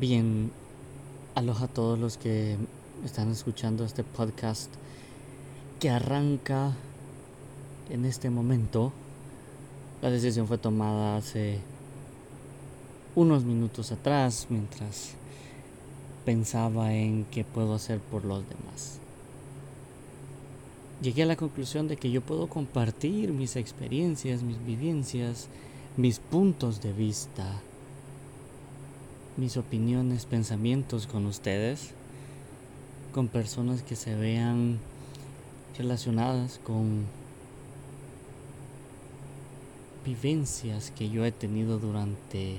Bien, aloha a todos los que están escuchando este podcast que arranca en este momento. La decisión fue tomada hace unos minutos atrás mientras pensaba en qué puedo hacer por los demás. Llegué a la conclusión de que yo puedo compartir mis experiencias, mis vivencias, mis puntos de vista mis opiniones, pensamientos con ustedes, con personas que se vean relacionadas con vivencias que yo he tenido durante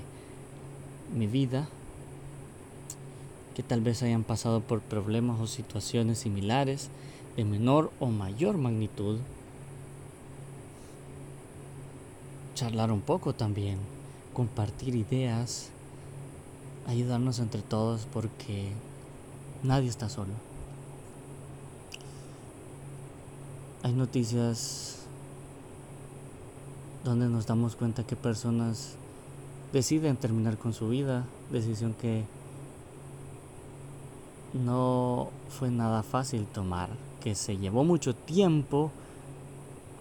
mi vida, que tal vez hayan pasado por problemas o situaciones similares de menor o mayor magnitud. Charlar un poco también, compartir ideas, ayudarnos entre todos porque nadie está solo. Hay noticias donde nos damos cuenta que personas deciden terminar con su vida, decisión que no fue nada fácil tomar, que se llevó mucho tiempo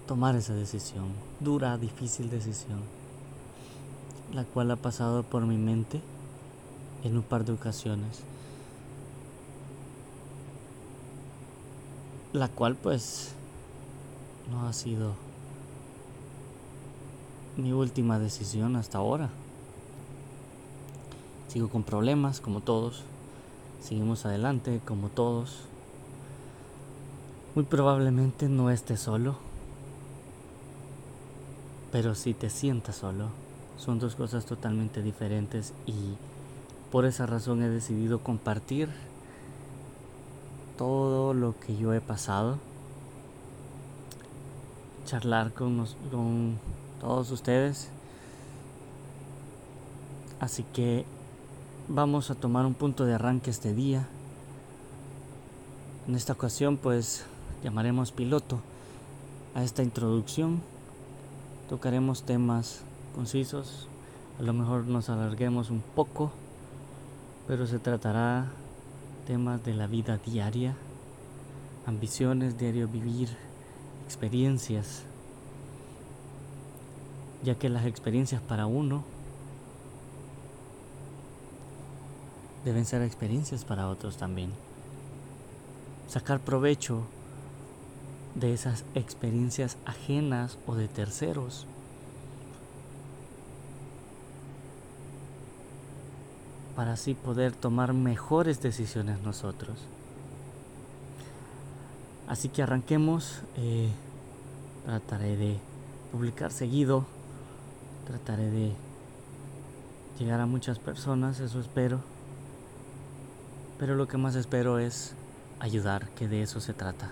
tomar esa decisión, dura, difícil decisión, la cual ha pasado por mi mente en un par de ocasiones. La cual pues no ha sido mi última decisión hasta ahora. Sigo con problemas como todos. Seguimos adelante como todos. Muy probablemente no estés solo. Pero si te sientas solo, son dos cosas totalmente diferentes y por esa razón he decidido compartir todo lo que yo he pasado, charlar con, con todos ustedes. Así que vamos a tomar un punto de arranque este día. En esta ocasión pues llamaremos piloto a esta introducción. Tocaremos temas concisos, a lo mejor nos alarguemos un poco pero se tratará temas de la vida diaria, ambiciones, diario vivir, experiencias, ya que las experiencias para uno deben ser experiencias para otros también. Sacar provecho de esas experiencias ajenas o de terceros para así poder tomar mejores decisiones nosotros. Así que arranquemos, eh, trataré de publicar seguido, trataré de llegar a muchas personas, eso espero, pero lo que más espero es ayudar, que de eso se trata.